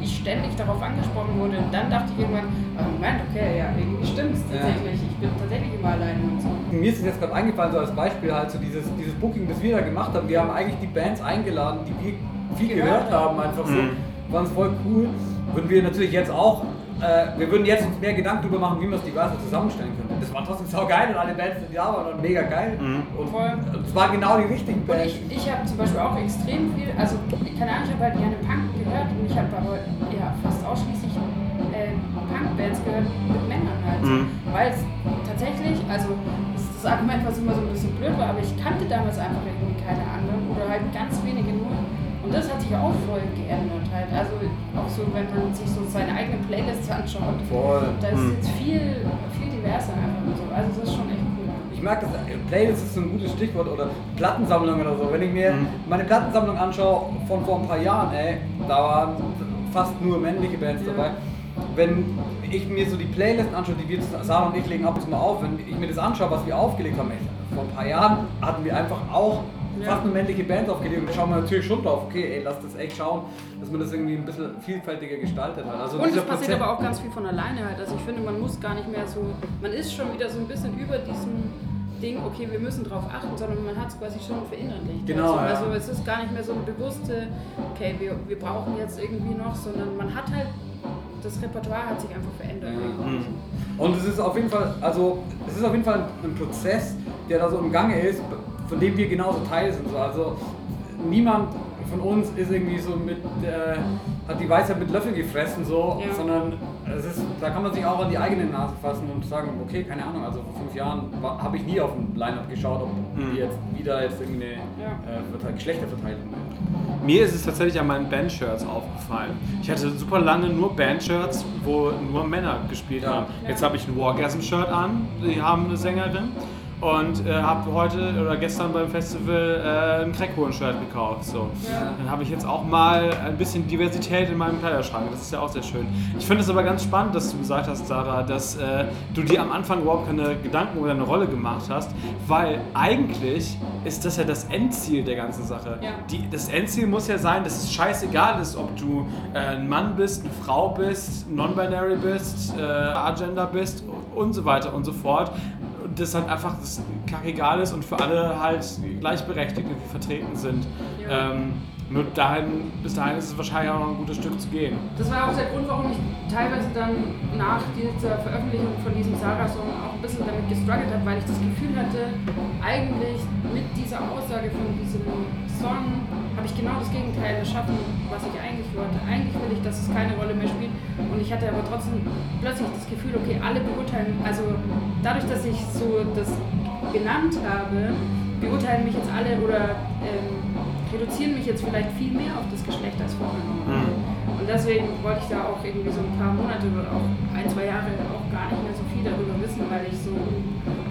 ich ständig darauf angesprochen wurde. Und dann dachte ich irgendwann, oh Moment, okay, ja, irgendwie stimmt's
Ja.
tatsächlich. Ich bin tatsächlich immer alleine und so.
Mir ist es jetzt gerade eingefallen, so als Beispiel halt so dieses, dieses Booking, das wir da gemacht haben. Wir haben eigentlich die Bands eingeladen, die wir viel gehört
Gehört haben.
einfach so.
Mhm.
Fanden es voll cool. Würden wir natürlich jetzt auch, äh, wir würden jetzt uns mehr Gedanken darüber machen, wie man es diverser zusammenstellen könnte. Das war trotzdem sau geil und alle Bands, die da waren, waren mega geil.
Mhm.
Und, und es waren genau die richtigen
Und
Bands.
ich, ich habe zum Beispiel auch extrem viel, also keine Ahnung, ich habe halt gerne Punk gehört und ich habe aber ja, fast ausschließlich äh, Punk-Bands gehört mit Männern halt.
Mhm.
Weil es tatsächlich, also das ist das Argument, was immer so ein bisschen blöd war, aber ich kannte damals einfach irgendwie keine anderen oder halt ganz wenige nur. Und das hat sich auch voll geändert halt. Also auch so, wenn man sich so seine eigenen Playlists anschaut,
Voll.
da ist
Mhm.
jetzt viel, viel diverser einfach und so. Also das ist schon echt cool.
Ich mag das, äh, Playlist ist so ein gutes Stichwort oder Plattensammlung oder so. Wenn ich mir
Mhm.
meine Plattensammlung anschaue von vor ein paar Jahren, ey, da waren fast nur männliche Bands
Ja.
dabei. Wenn ich mir so die Playlisten anschaue, die wir, Sarah und ich legen ab und zu mal auf, wenn ich mir das anschaue, was wir aufgelegt haben, ey, vor ein paar Jahren hatten wir einfach auch
Ja.
fast nur männliche Bands aufgelegt und da schauen wir natürlich schon drauf, okay, ey, lass das echt schauen, dass man das irgendwie ein bisschen vielfältiger gestaltet hat. Also
Und es passiert aber auch ganz viel von alleine halt. Also ich finde, man muss gar nicht mehr so, man ist schon wieder so ein bisschen über diesem Ding, okay, wir müssen drauf achten, sondern man hat es quasi schon verinnerlicht.
Genau,
Also,
ja.
also es ist gar nicht mehr so eine bewusste, okay, wir, wir brauchen jetzt irgendwie noch, sondern man hat halt, das Repertoire hat sich einfach verändert. Irgendwie.
Und es ist auf jeden Fall, also es ist auf jeden Fall ein Prozess, der da so im Gange ist, von dem wir genauso Teil sind. So. Also niemand von uns ist irgendwie so mit, äh, hat die Weisheit mit Löffel gefressen, so,
Ja.
sondern es ist, da kann man sich auch an die eigene Nase fassen und sagen, okay, keine Ahnung, also vor fünf Jahren habe ich nie auf ein Line-Up geschaut, ob
Mhm.
die jetzt wieder jetzt irgendeine
Ja.
äh, Verte- Geschlechterverteilung
Mir ist es tatsächlich an meinen Bandshirts aufgefallen. Ich hatte super lange nur Bandshirts, wo nur Männer gespielt
Ja.
haben.
Ja.
Jetzt habe ich ein Wargasm-Shirt an, die haben eine Sängerin. Und äh, habe heute oder gestern beim Festival äh, ein Crackholen-Shirt gekauft. So.
Ja.
Dann habe ich jetzt auch mal ein bisschen Diversität in meinem Kleiderschrank. Das ist ja auch sehr schön. Ich finde es aber ganz spannend, dass du gesagt hast, Sarah, dass äh, du dir am Anfang überhaupt keine Gedanken über deine Rolle gemacht hast, weil eigentlich ist das ja das Endziel der ganzen Sache.
Ja.
Die, das Endziel muss ja sein, dass es scheißegal ist, ob du äh, ein Mann bist, eine Frau bist, non-binary bist, äh, agender bist und so weiter und so fort. Das halt einfach das kackegal ist und für alle halt gleichberechtigt irgendwie vertreten sind.
Ja.
Ähm, Nur dahin, bis dahin ist es wahrscheinlich auch noch ein gutes Stück zu gehen.
Das war auch der Grund, warum ich teilweise dann nach dieser Veröffentlichung von diesem Saga-Song auch ein bisschen damit gestruggelt habe, weil ich das Gefühl hatte, eigentlich mit dieser Aussage von diesem Song habe ich genau das Gegenteil erschaffen, was ich eigentlich wollte. Eigentlich will ich, dass es keine Rolle mehr spielt. Und ich hatte aber trotzdem plötzlich das Gefühl, okay, alle beurteilen, also dadurch, dass ich so das genannt habe, beurteilen mich jetzt alle oder ähm, reduzieren mich jetzt vielleicht viel mehr auf das Geschlecht als vorher. Mhm. Und deswegen wollte ich da auch irgendwie so ein paar Monate oder auch ein, zwei Jahre auch gar nicht mehr so viel darüber wissen, weil ich so,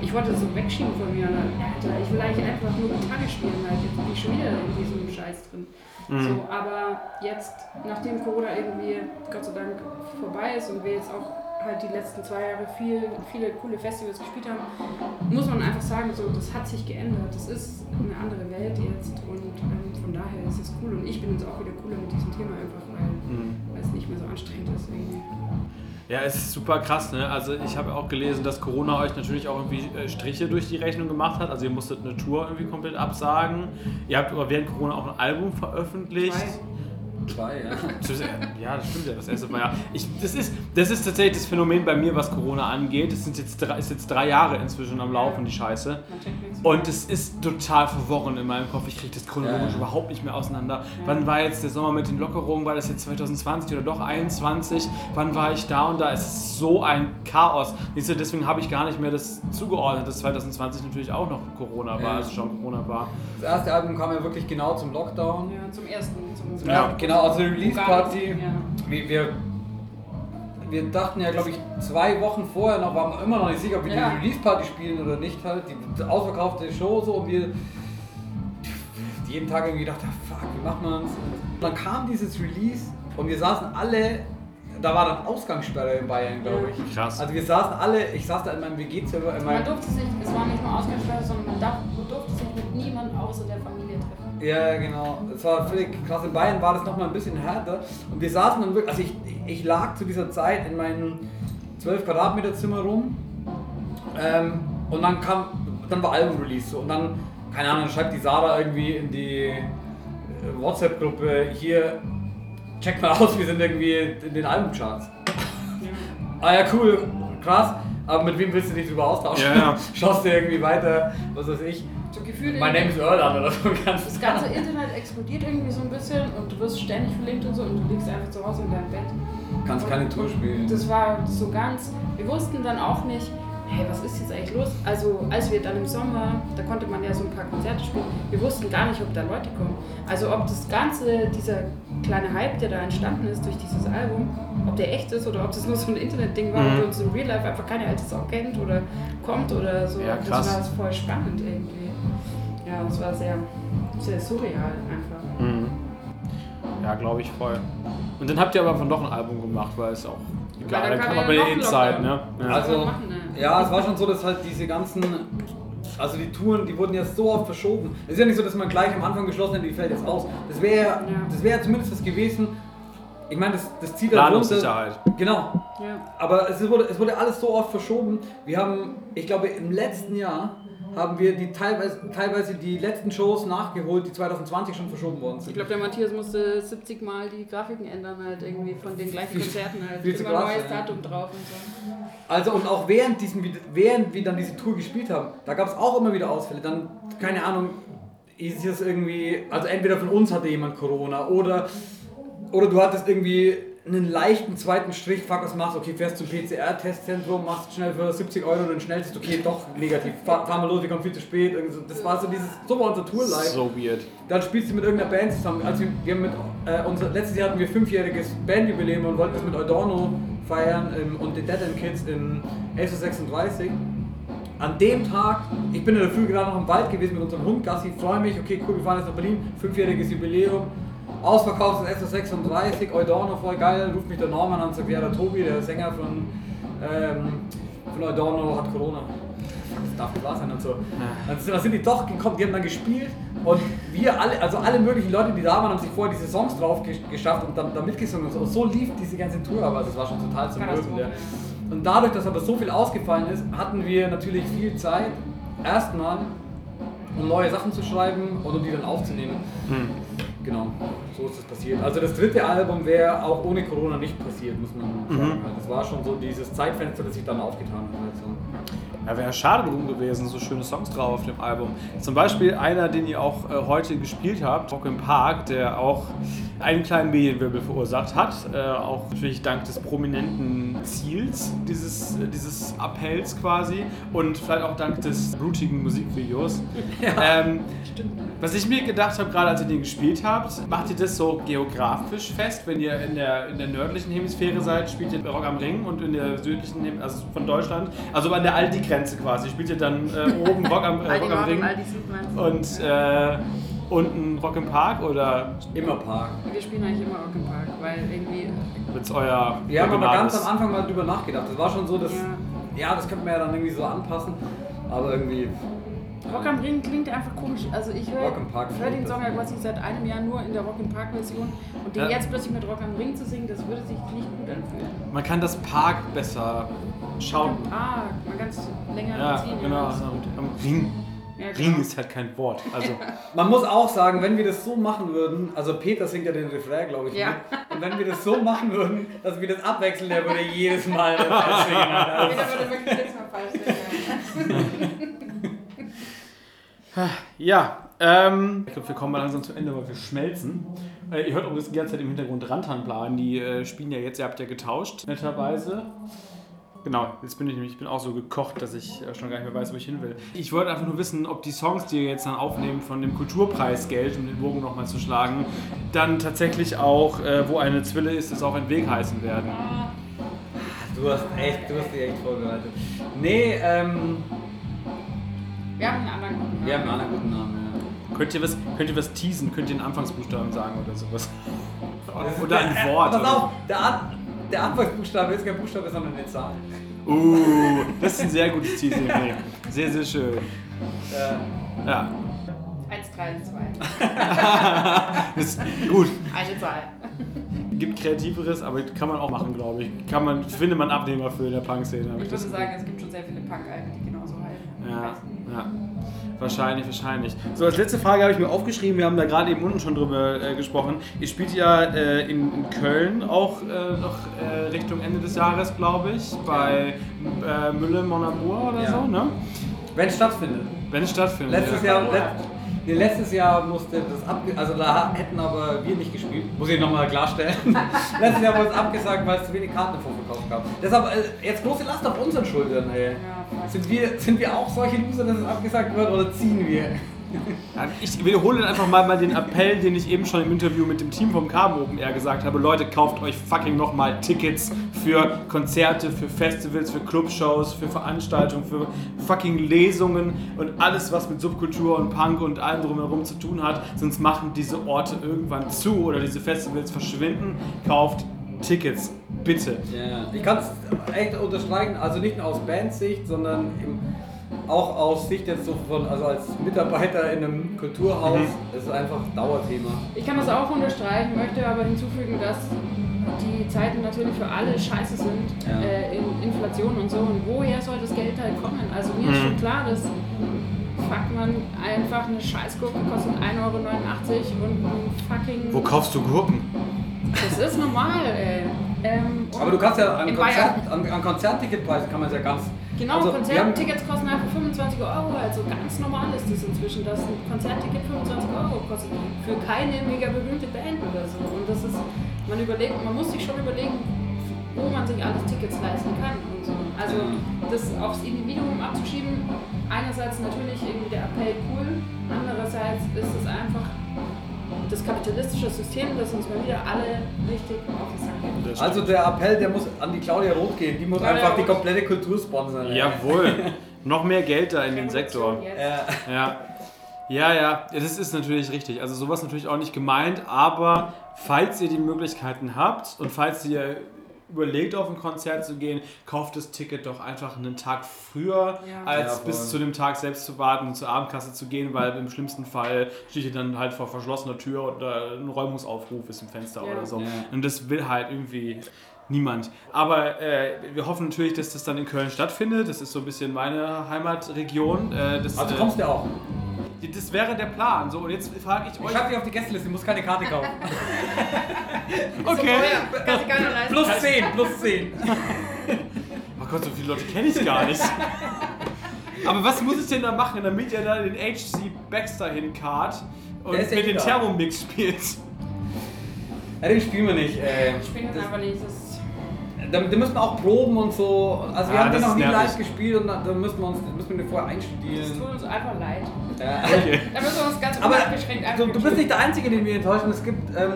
ich wollte das so wegschieben von mir. Alter, ich will eigentlich einfach nur Gitarre spielen, halt jetzt bin ich schon wieder in diesem Scheiß drin. Mhm. So, aber jetzt, nachdem Corona irgendwie Gott sei Dank vorbei ist und wir jetzt auch halt die letzten zwei Jahre viel, viele coole Festivals gespielt haben, muss man einfach sagen, so, das hat sich geändert. Das ist eine andere Welt jetzt und ähm, von daher ist es cool. Und ich bin jetzt auch wieder cooler mit diesem Thema einfach, weil, mhm. weil es nicht mehr so anstrengend ist irgendwie.
Ja, es ist super krass, ne? Also ich habe auch gelesen, dass Corona euch natürlich auch irgendwie äh, Striche durch die Rechnung gemacht hat. Also ihr musstet eine Tour irgendwie komplett absagen. Ihr habt aber während Corona auch ein Album veröffentlicht. Zwei.
Zwei, ja.
Ja, das stimmt ja, das erste Mal. Ja. Ich, das, ist, das ist tatsächlich das Phänomen bei mir, was Corona angeht. Es sind jetzt drei, ist jetzt drei Jahre inzwischen am Laufen, die Scheiße. Und es ist total verworren in meinem Kopf. Ich kriege das chronologisch ja. überhaupt nicht mehr auseinander. Ja. Wann war jetzt der Sommer mit den Lockerungen? War das jetzt 2020 oder doch 2021? Wann war ich da und da? Es ist so ein Chaos. Deswegen habe ich gar nicht mehr das zugeordnet, dass 2020 natürlich auch noch Corona war, also schon Corona war.
Das erste Album kam ja wirklich genau zum Lockdown.
Ja, zum ersten. Zum
ja, genau, also Release Party. Ja. Wir, wir dachten ja, glaube ich, zwei Wochen vorher noch, waren wir immer noch nicht sicher, ob wir ja. die Release Party spielen oder nicht halt. Die ausverkaufte Show so und wir jeden Tag irgendwie gedacht, fuck, wie macht man es? Dann kam dieses Release und wir saßen alle da war dann Ausgangssperre in Bayern, glaube ich.
Krass.
Also wir saßen alle, ich saß da in meinem WG-Zimmer.
Man durfte sich, es war nicht nur Ausgangssperre, sondern man, darf, man durfte sich mit niemandem außer der Familie.
Ja, genau. Es war völlig krass. In Bayern war das nochmal ein bisschen härter. Und wir saßen dann wirklich, also ich, ich lag zu dieser Zeit in meinem 12 Quadratmeter Zimmer rum. Ähm, und dann kam, dann war Album-Release. So. Und dann, keine Ahnung, schreibt die Sarah irgendwie in die äh, WhatsApp-Gruppe hier, check mal aus, wir sind irgendwie in den Albumcharts. ah ja, cool, krass. Aber mit wem willst du dich drüber austauschen?
Ja, ja.
Schaust du irgendwie weiter, was weiß ich.
Gefühlt
mein Name is Earl an oder so.
Ganz das ganze Internet explodiert irgendwie so ein bisschen und du wirst ständig verlinkt und so und du liegst einfach zu Hause in deinem Bett.
Kannst keine Tour spielen.
Das war so ganz. Wir wussten dann auch nicht, hey, was ist jetzt eigentlich los? Also als wir dann im Sommer, da konnte man ja so ein paar Konzerte spielen, wir wussten gar nicht, ob da Leute kommen. Also ob das Ganze, dieser kleine Hype, der da entstanden ist durch dieses Album, ob der echt ist oder ob das nur so ein Internetding war, mhm. ob uns im Real Life einfach keine alte Sau kennt oder kommt oder so.
Ja, krass.
Das war voll spannend irgendwie. Ja, das war sehr, sehr surreal einfach.
Mhm. Ja, glaube ich voll. Und dann habt ihr aber von doch ein Album gemacht, weil es auch egal, dann kann man bei der Inside, ne?
Ja. Also, ja, es war schon so, dass halt diese ganzen also die Touren, die wurden ja so oft verschoben. Es ist ja nicht so, dass man gleich am Anfang geschlossen hätte, die fällt jetzt aus. Das wäre ja. das wär zumindest was gewesen. Ich meine, das, das zieht
halt Sicherheit.
Genau.
Ja.
Aber es wurde, es wurde alles so oft verschoben. Wir haben, ich glaube, im letzten Jahr haben wir die teilweise, teilweise die letzten Shows nachgeholt, die 2020 schon verschoben worden sind.
Ich glaube, der Matthias musste 70 Mal die Grafiken ändern, halt irgendwie von den gleichen Konzerten halt. Immer
krass,
neues ja. Datum drauf und so.
Also und auch während, diesen, während wir dann diese Tour gespielt haben, da gab es auch immer wieder Ausfälle. Dann, keine Ahnung, ist es irgendwie, also entweder von uns hatte jemand Corona oder, oder du hattest irgendwie einen leichten zweiten Strich, fuck, was machst okay, fährst zum PCR-Testzentrum, machst schnell für 70 Euro den schnellsten, okay, doch negativ, fahr, fahr mal los, wir kommen viel zu spät. Das war so dieses, so war unser Tour-Life.
So weird.
Dann spielst du mit irgendeiner Band zusammen. Also wir, wir haben mit, äh, unser, letztes Jahr hatten wir fünfjähriges Bandjubiläum und wollten das mit Eudorno feiern ähm, und den Dead End Kids in 1136. An dem Tag, ich bin in der Früh gerade noch im Wald gewesen mit unserem Hund Gassi, freue mich, okay, cool, wir fahren jetzt nach Berlin, fünfjähriges Jubiläum Ausverkauftes SO36, Eudorno voll geil, ruft mich der Norman an und sagt, ja, der Tobi, der Sänger von, ähm, von Eudorno hat Corona. Das darf nicht wahr sein und so. Dann sind, dann sind die doch gekommen, die haben dann gespielt und wir alle, also alle möglichen Leute, die da waren, haben sich vorher diese Songs drauf geschafft und dann, dann mitgesungen und so. Und so lief diese ganze Tour, aber das war schon total zum Mögen. Ja. Und dadurch, dass aber so viel ausgefallen ist, hatten wir natürlich viel Zeit, erstmal um neue Sachen zu schreiben und um die dann aufzunehmen. Hm. Genau, so ist es passiert. Also das dritte Album wäre auch ohne Corona nicht passiert, muss man sagen.
Mhm.
Das war schon so dieses Zeitfenster, das sich dann aufgetan hat. Also.
Ja, wäre schade drum gewesen, so schöne Songs drauf auf dem Album. Zum Beispiel einer, den ihr auch äh, heute gespielt habt, Rock im Park, der auch einen kleinen Medienwirbel verursacht hat. Äh, auch natürlich dank des prominenten Ziels dieses, äh, dieses Appells quasi und vielleicht auch dank des blutigen Musikvideos. Ähm, was ich mir gedacht habe, gerade als ihr den gespielt habt, macht ihr das so geografisch fest, wenn ihr in der, in der nördlichen Hemisphäre seid, spielt ihr Rock am Ring und in der südlichen, also von Deutschland, also an der Aldi-Grenze quasi, spielt ihr dann äh, oben Rock am, äh, Rock am Ring
und
äh, unten Rock im Park oder
Immer Park.
Wir spielen eigentlich immer Rock im Park, weil irgendwie.
wird's euer
Wir haben aber ganz am Anfang mal drüber nachgedacht. Das war schon so, dass,
Ja.
ja, das könnte man ja dann irgendwie so anpassen. Aber irgendwie,
Rock am Ring klingt einfach komisch. Also ich höre hör den Song ja quasi seit einem Jahr nur in der Rock im Park Version und den
Ja.
jetzt plötzlich mit Rock am Ring zu singen, das würde sich nicht gut anfühlen.
Man kann das Park besser schauen.
Park, man kann es länger
Ja,
ziehen.
genau.
Das-
Am Ring.
Ja, genau.
Ring ist halt kein Wort. Also
man muss auch sagen, wenn wir das so machen würden, also Peter singt ja den Refrain, glaube ich,
Ja.
mit. Und wenn wir das so machen würden, dass wir das abwechseln, der würde jedes Mal das falsch singen. Also,
Peter würde wirklich jetzt mal falsch singen.
Ja, ähm, ich glaube, wir kommen mal langsam zum Ende, weil wir schmelzen. Äh, ihr hört übrigens die ganze Zeit im Hintergrund Rantanplan, die äh, spielen ja jetzt, ihr habt ja getauscht, netterweise. Genau, jetzt bin ich nämlich, ich bin auch so gekocht, dass ich äh, schon gar nicht mehr weiß, wo ich hin will. Ich wollte einfach nur wissen, ob die Songs, die ihr jetzt dann aufnehmt von dem Kulturpreisgeld, um den Bogen nochmal zu schlagen, dann tatsächlich auch, äh, wo eine Zwille ist, es auch ein Weg heißen werden.
du hast echt, du hast dich echt vorbereitet. Nee, ähm,
Wir haben einen anderen guten
wir haben einen anderen guten Namen, ja.
Könnt ihr was, könnt ihr was teasen? Könnt ihr einen Anfangsbuchstaben sagen oder sowas? Oder ein
der-
Wort.
Pass auf, der, An der Anfangsbuchstabe ist kein Buchstabe, sondern eine Zahl.
Uh, das ist ein sehr gutes Teasing. Nee. Sehr, sehr schön.
Äh,
Ja,
1, 3, 2.
das ist gut.
Eine Zahl.
Gibt kreativeres, aber kann man auch machen, glaube ich. Kann man, findet man Abnehmer für in der Punk-Szene.
Ich würde sagen, es gibt schon sehr viele Punk-Alben, die genauso heißen.
Ja,
heißen.
Ja. Wahrscheinlich, wahrscheinlich. So, als letzte Frage habe ich mir aufgeschrieben, wir haben da gerade eben unten schon drüber äh, gesprochen. Ihr spielt ja äh, in, in Köln auch äh, noch äh, Richtung Ende des Jahres, glaube ich, bei äh, Mülle Monamour oder
Ja.
so, ne?
Wenn es stattfindet.
Wenn es stattfindet.
Letztes
ja.
Jahr, let, nee, letztes Jahr musste das ab, also da hätten aber wir nicht gespielt, muss ich nochmal klarstellen. letztes Jahr wurde es abgesagt, weil es zu wenig Karten im Vorverkauf gab. Deshalb äh, jetzt große Last auf unseren Schultern, ey.
Ja.
Sind wir, sind wir auch solche Loser, dass es abgesagt wird oder ziehen wir?
Ich wiederhole einfach mal, mal den Appell, den ich eben schon im Interview mit dem Team vom Carbon Open Air gesagt habe. Leute, kauft euch fucking nochmal Tickets für Konzerte, für Festivals, für Clubshows, für Veranstaltungen, für fucking Lesungen und alles, was mit Subkultur und Punk und allem drumherum zu tun hat. Sonst machen diese Orte irgendwann zu oder diese Festivals verschwinden. Kauft Tickets, bitte.
Ja, ich kann es echt unterstreichen, also nicht nur aus Bandsicht, sondern im, auch aus Sicht jetzt so von, also als Mitarbeiter in einem Kulturhaus, es ist einfach Dauerthema.
Ich kann das auch unterstreichen, möchte aber hinzufügen, dass die Zeiten natürlich für alle scheiße sind,
Ja.
äh, in Inflation und so. Und woher soll das Geld halt kommen? Also mir ist
Mhm.
schon klar, dass fuck man einfach eine Scheißgurke kostet 1,89 Euro und ein fucking.
Wo kaufst du Gurken?
Das ist normal, ey. Ähm,
Aber du kannst ja an, Konzert, an, an Konzertticketpreisen kann man ja ganz.
Genau,
also,
Konzerttickets kosten einfach 25 Euro, also ganz normal ist das inzwischen, dass ein Konzertticket 25 Euro kostet. Für keine mega berühmte Band oder so. Und das ist, man überlegt, man muss sich schon überlegen, wo man sich alles Tickets leisten kann und so. Also das aufs Individuum abzuschieben, einerseits natürlich irgendwie der Appell cool, andererseits ist es einfach das kapitalistische System, das uns mal wieder alle richtig auf den Sack geht.
Also der Appell, der muss an die Claudia Roth gehen, die muss
Claudia
einfach die
Roth.
komplette Kultur sponsern. ey.
Jawohl. Noch mehr Geld da in den Sektor. Ja. Ja, ja, das ist natürlich richtig. Also sowas natürlich auch nicht gemeint, aber falls ihr die Möglichkeiten habt und falls ihr überlegt, auf ein Konzert zu gehen, kauft das Ticket doch einfach einen Tag früher,
Ja.
als
Ja,
bis zu dem Tag selbst zu warten und zur Abendkasse zu gehen, weil im schlimmsten Fall steht ihr dann halt vor verschlossener Tür oder ein Räumungsaufruf ist im Fenster
Ja.
oder so.
Ja.
Und das will halt irgendwie niemand. Aber äh, wir hoffen natürlich, dass das dann in Köln stattfindet. Das ist so ein bisschen meine Heimatregion. Äh, das,
also
äh,
kommst du auch.
Das wäre der Plan. So, und jetzt frage ich
Ich
euch.
schreibe dich auf die Gästeliste, du musst keine Karte kaufen.
Okay.
So keiner leisten.
plus 10, plus 10.
Oh Gott, so viele Leute kenne ich gar nicht. Aber was muss ich denn da machen, damit ihr da den HC Baxter hinkart und mit den
wieder.
Thermomix spielt?
Ja, den spielen wir nicht. Äh,
Ich bin jetzt einfach nicht. Das
da, da müssen wir auch proben und so. Also wir
Ah,
haben den
das
noch nie
nervig.
live gespielt und da, da müssen wir uns müssen wir den vorher
das
einstudieren.
tut uns einfach leid.
Ja.
Okay.
Da müssen wir uns ganz
Aber
unabgeschränkt
du, du bist nicht der Einzige, den wir enttäuschen. Es gibt, ähm,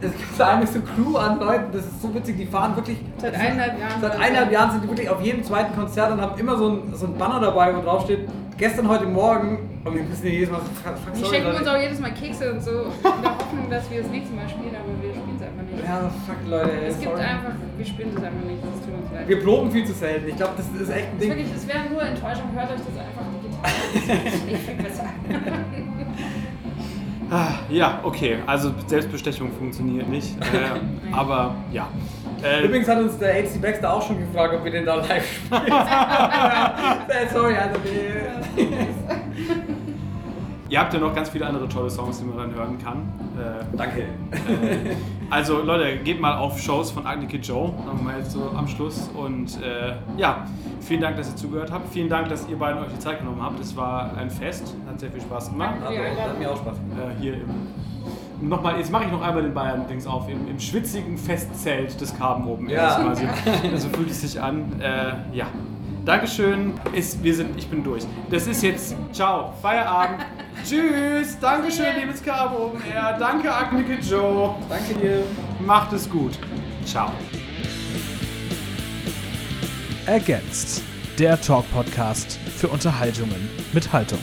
es gibt eine so Crew an Leuten, das ist so witzig, die fahren wirklich.
Seit eineinhalb Jahren.
Seit eineinhalb Jahren sind die wirklich auf jedem zweiten Konzert und haben immer so ein, so ein Banner dabei, wo drauf steht, gestern, heute Morgen, und wir müssen ja jedes Mal sorry,
schenken uns auch jedes Mal Kekse und so, in der Hoffnung, dass wir das nächste Mal spielen, aber wir spielen es einfach nicht.
Ja, fuck, Leute, ey,
es gibt
sorry.
einfach, wir spielen das einfach nicht, das tut uns leid.
Wir proben viel zu selten. Ich glaube, das ist echt ein
Das,
Ding.
wirklich, das wäre nur Enttäuschung, hört euch das einfach digital an. Das echt viel besser.
Ah, Ja, okay. Also Selbstbestechung funktioniert nicht. Äh, aber ja. Äh,
Übrigens hat uns der HC Baxter auch schon gefragt, ob wir den da live spielen. Äh, sorry, also die,
ihr habt ja noch ganz viele andere tolle Songs, die man dann hören kann. Äh,
Danke.
Also Leute, geht mal auf Shows von Agni Kid Joe, nochmal jetzt so am Schluss. Und äh, ja, vielen Dank, dass ihr zugehört habt. Vielen Dank, dass ihr beiden euch die Zeit genommen habt. Es war ein Fest, hat sehr viel Spaß gemacht.
Hat, hat mir auch Spaß gemacht.
Äh, hier im, nochmal, jetzt mache ich noch einmal den Bayern-Dings auf, im, im schwitzigen Festzelt des Carben oben.
Ja.
Quasi. So fühlt es sich an. Äh, ja. Dankeschön. Ist, wir sind, ich bin durch. Das ist jetzt, ciao, Feierabend. Tschüss. Dankeschön, liebes Carben oben. Air. Danke, Agni Kid Joe.
Danke dir.
Macht es gut. Ciao.
Ergänzt. Der Talk-Podcast für Unterhaltungen mit Haltung.